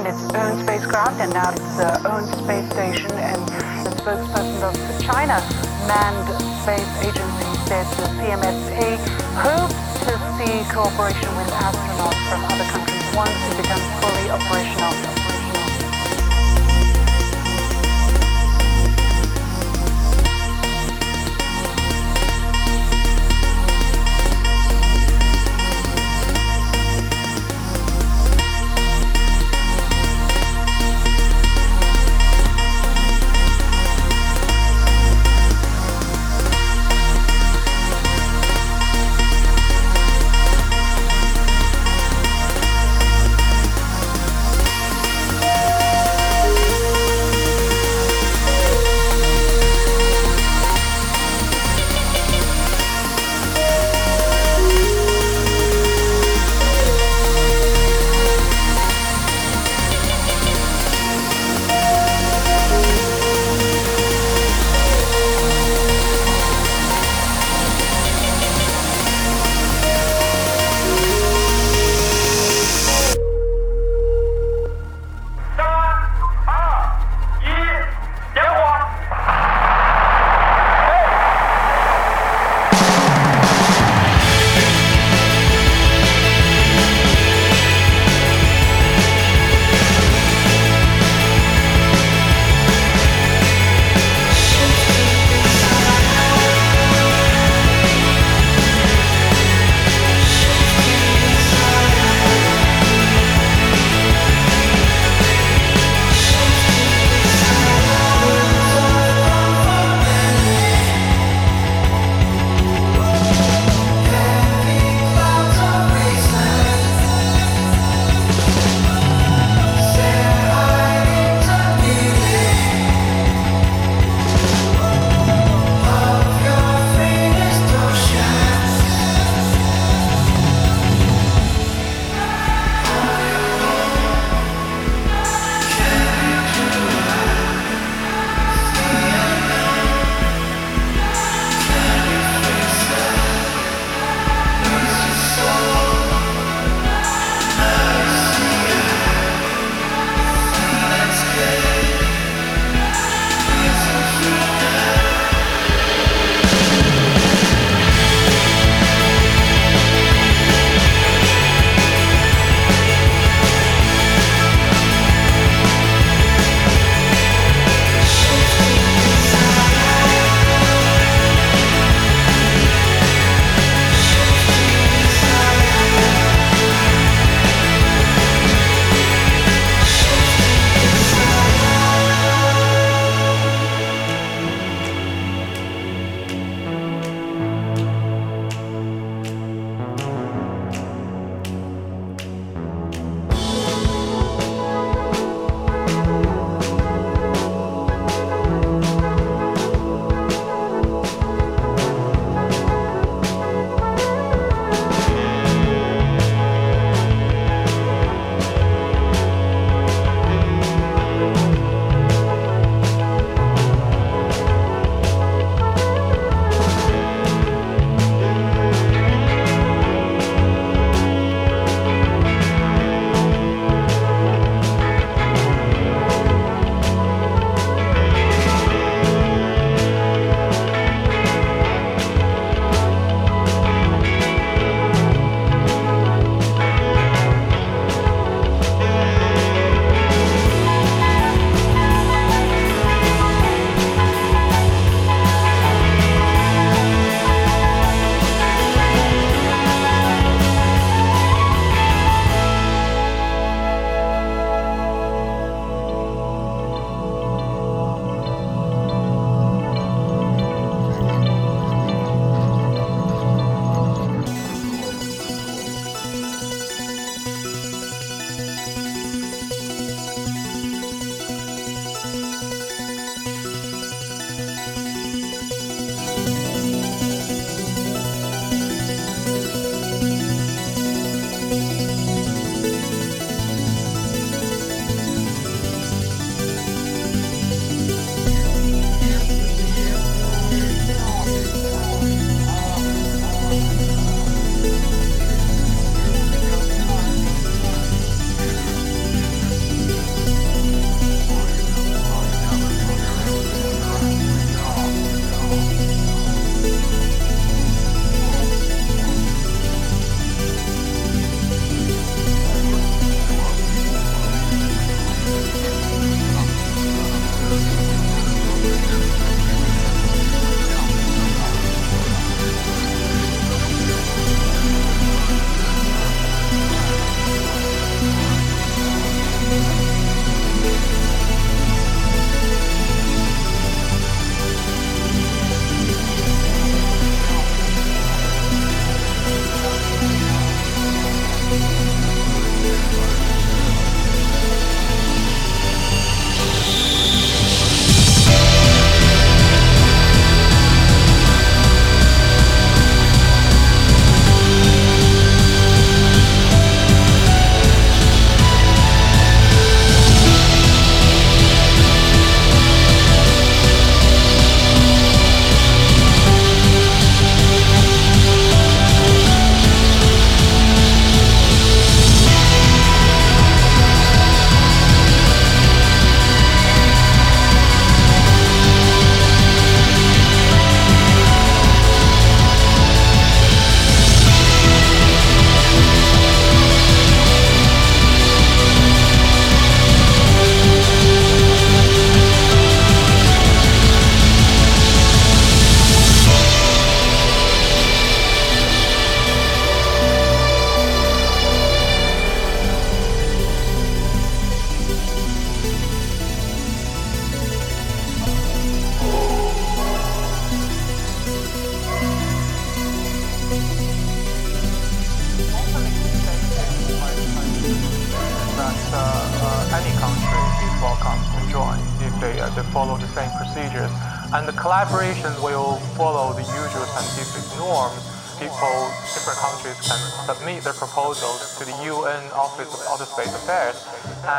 its own spacecraft and now its uh, own space station. And the spokesperson of China Manned Space Agency said the CMSA hopes to see cooperation with astronauts from other countries once it becomes fully operational.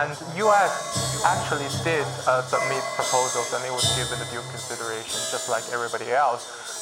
And U.S. actually did uh, submit proposals, and it was given due consideration, just like everybody else.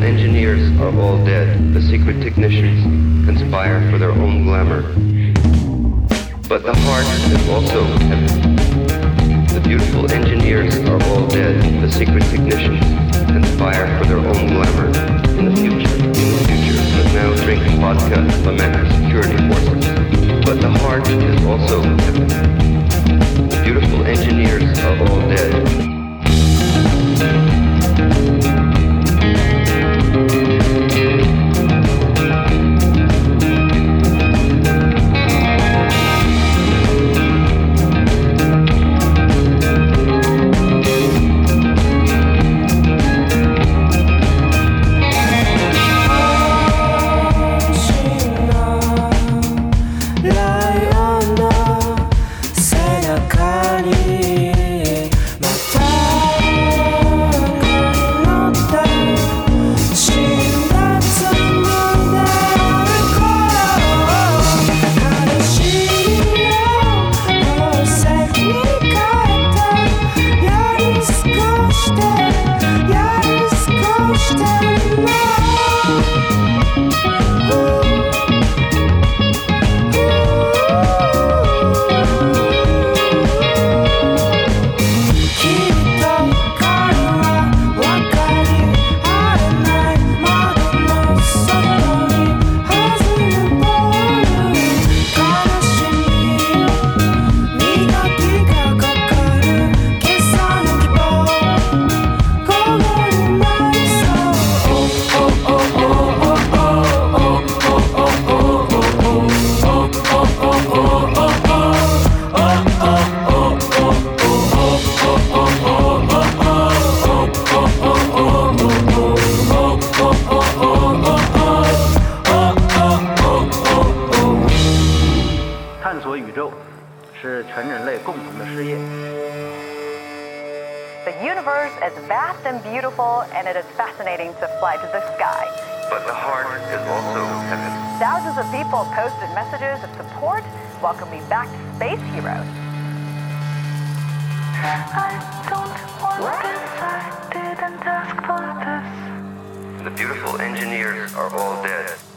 The engineers are all dead. The secret technicians conspire for their own glamour. But the heart is also heaven. The beautiful engineers are all dead. The secret technicians conspire for their own glamour. In the future, in the future, but now drink vodka, lament security forces. But the heart is also heaven. The beautiful engineers are all dead. Beautiful engineers are all dead.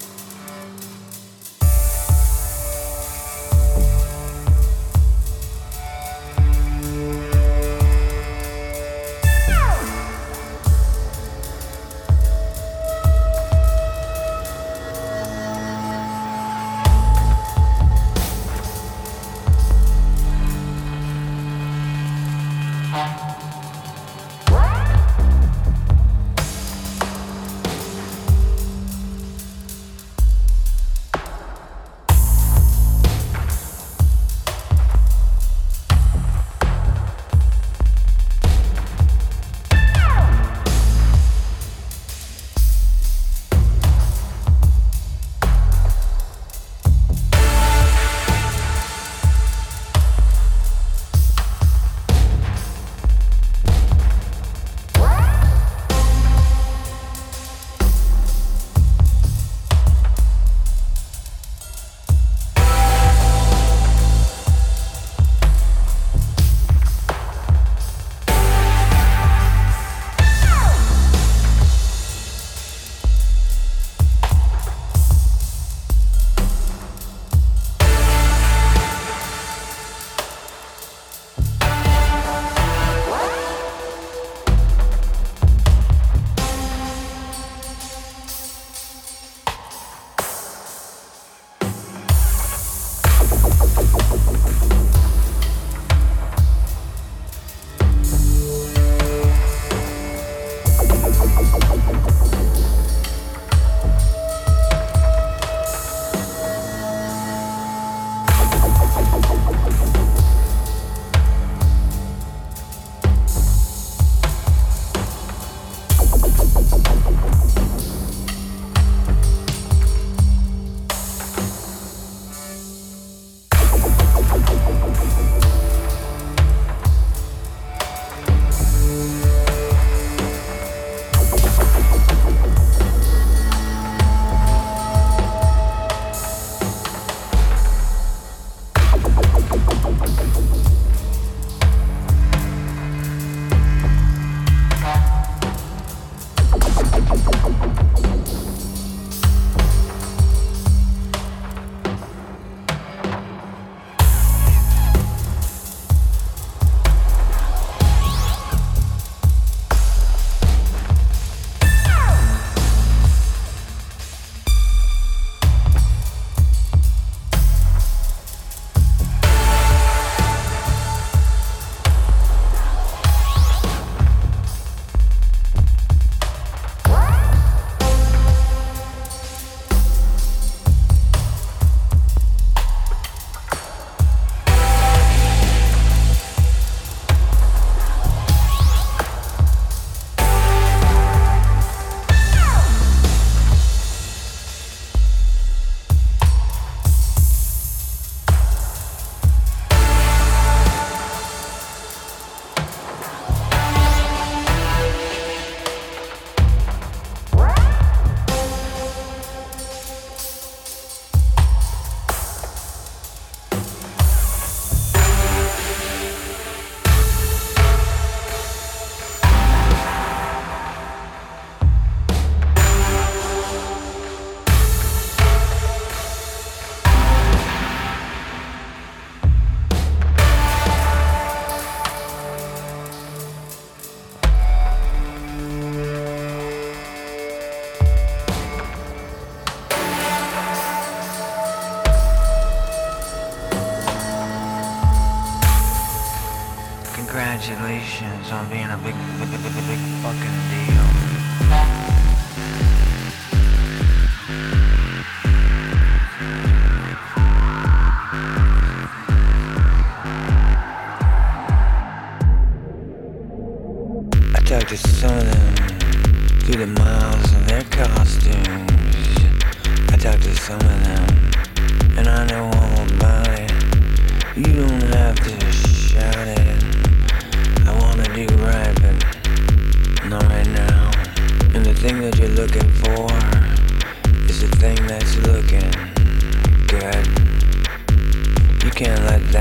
on being a big, big, big, big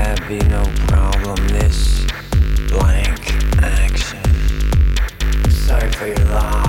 there be no problem, this blank action. Sorry for your loss.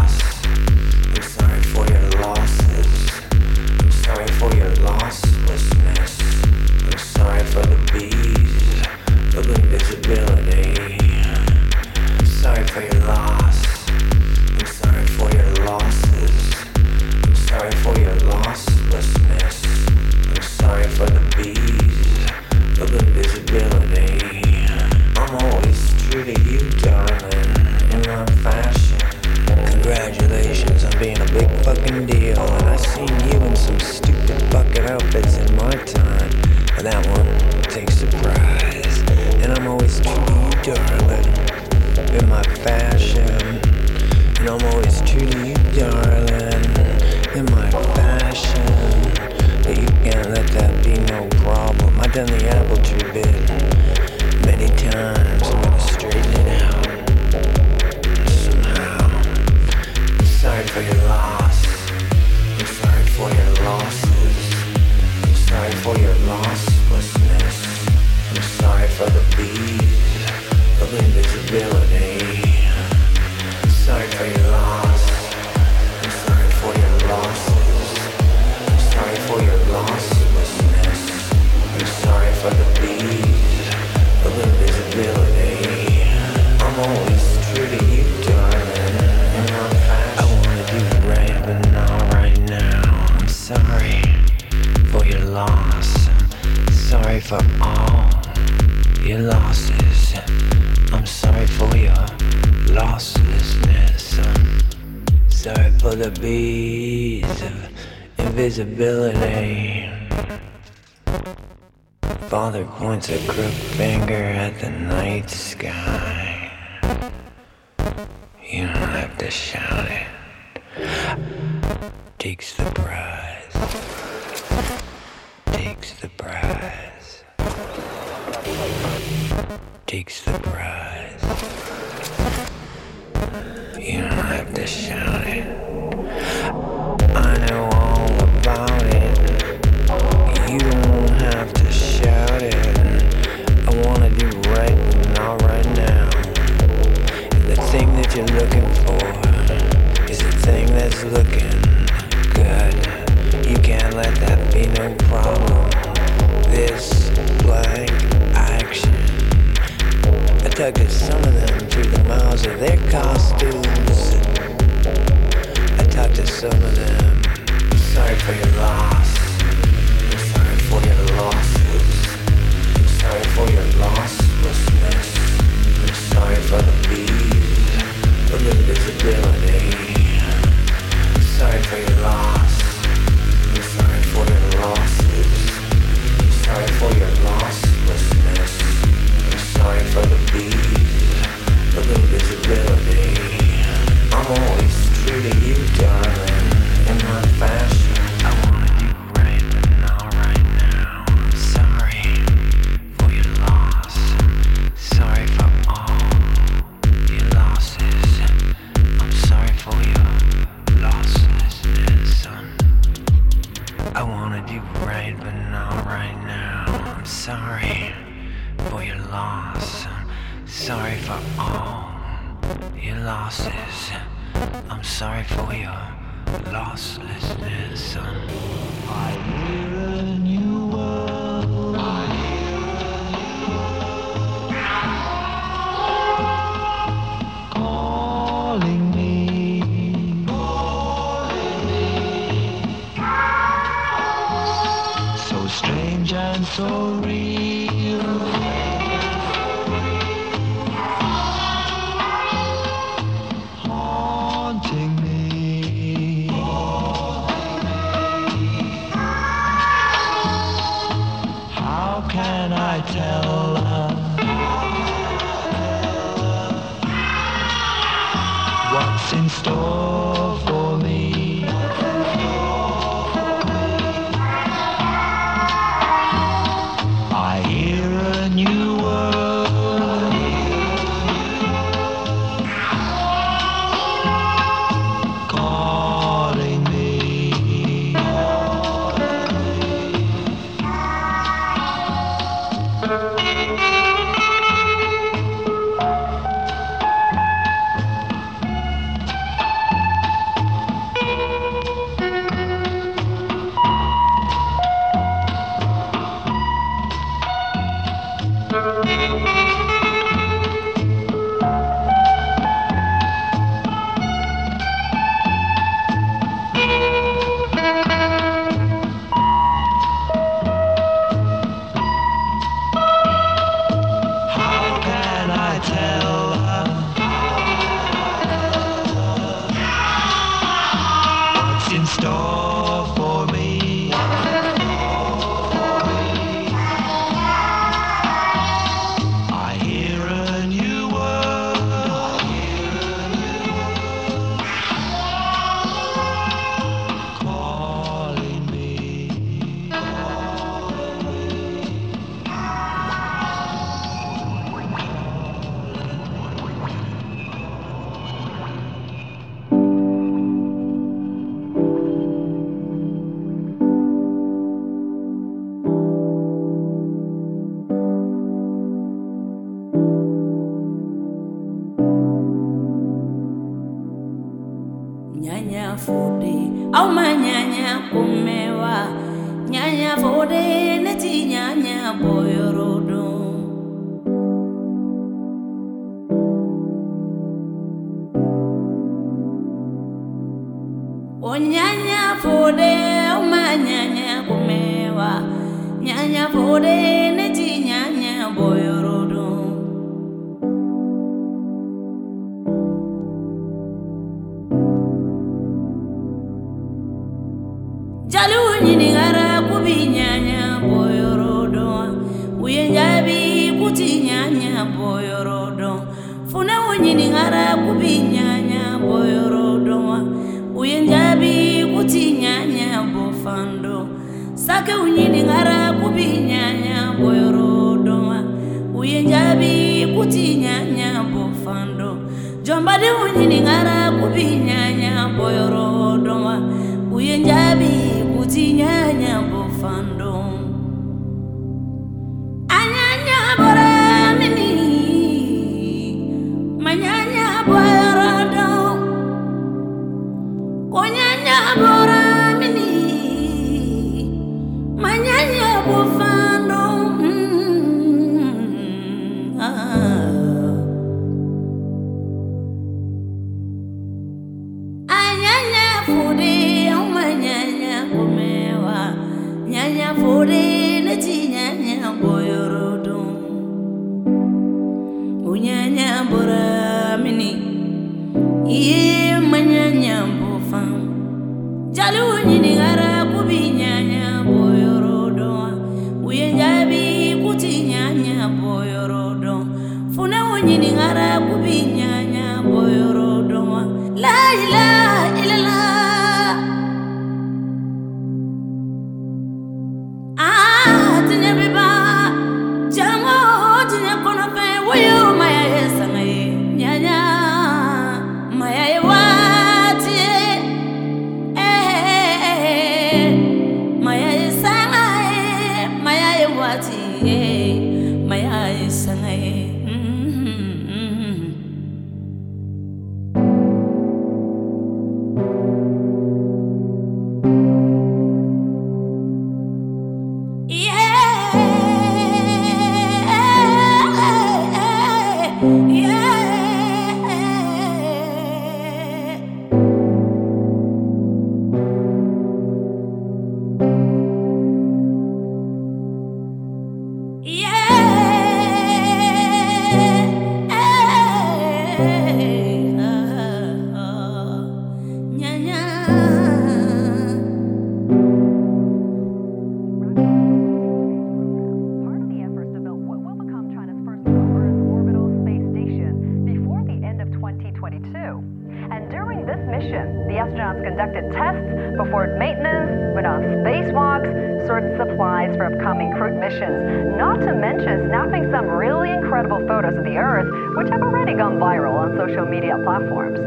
Platforms.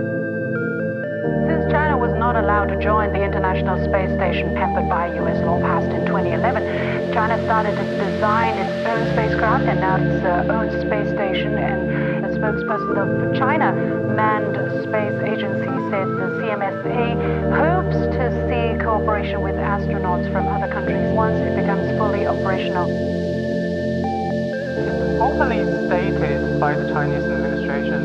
Since China was not allowed to join the International Space Station pampered by U.S. law passed in 2011, China started to design its own spacecraft and now its uh, own space station. And a spokesperson of China Manned Space Agency said the CMSA hopes to see cooperation with astronauts from other countries once it becomes fully operational. It's openly stated by the Chinese administration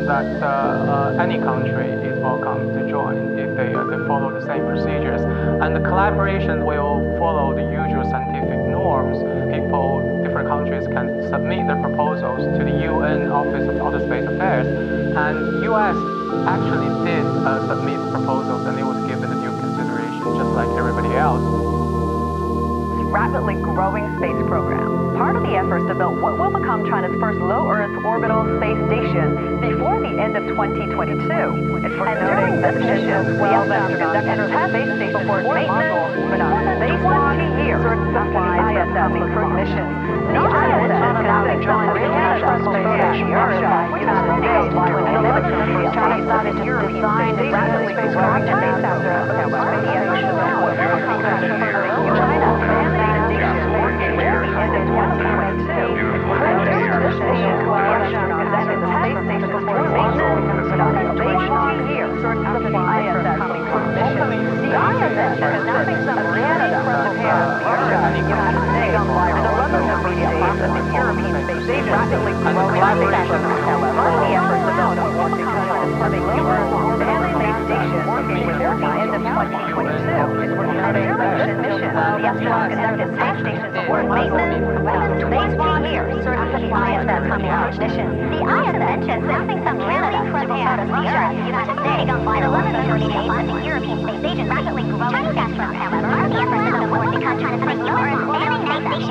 that uh, uh, any country is welcome to join if they, uh, they follow the same procedures. And the collaboration will follow the usual scientific norms. People, different countries can submit their proposals to the UN Office of Outer Space Affairs. And US actually did uh, submit proposals and it was given the due consideration just like everybody else. rapidly growing space program. Part of the efforts to build what will become China's first low Earth orbital space station before the end of 2022. And during this mission, the astronauts conducted tests before maintenance for more than 20 years. Supplies for upcoming crewed missions. The ISS conducted joint the International Space Station is engaged in 2011. China started to design its rapidly spacecraft and NASA after the to build China For maintenance within 20 years after the ISS coming out mission. The ISS is mapping some really incredible of the Earth, United States, in 11 days on the European Space Station rapidly growing astronauts, however,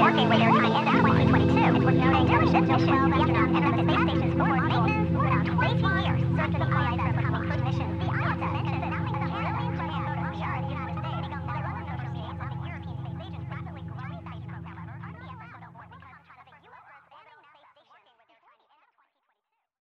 working with their time in 2022. It was known as mission, the astronaut conducted space stations for maintenance within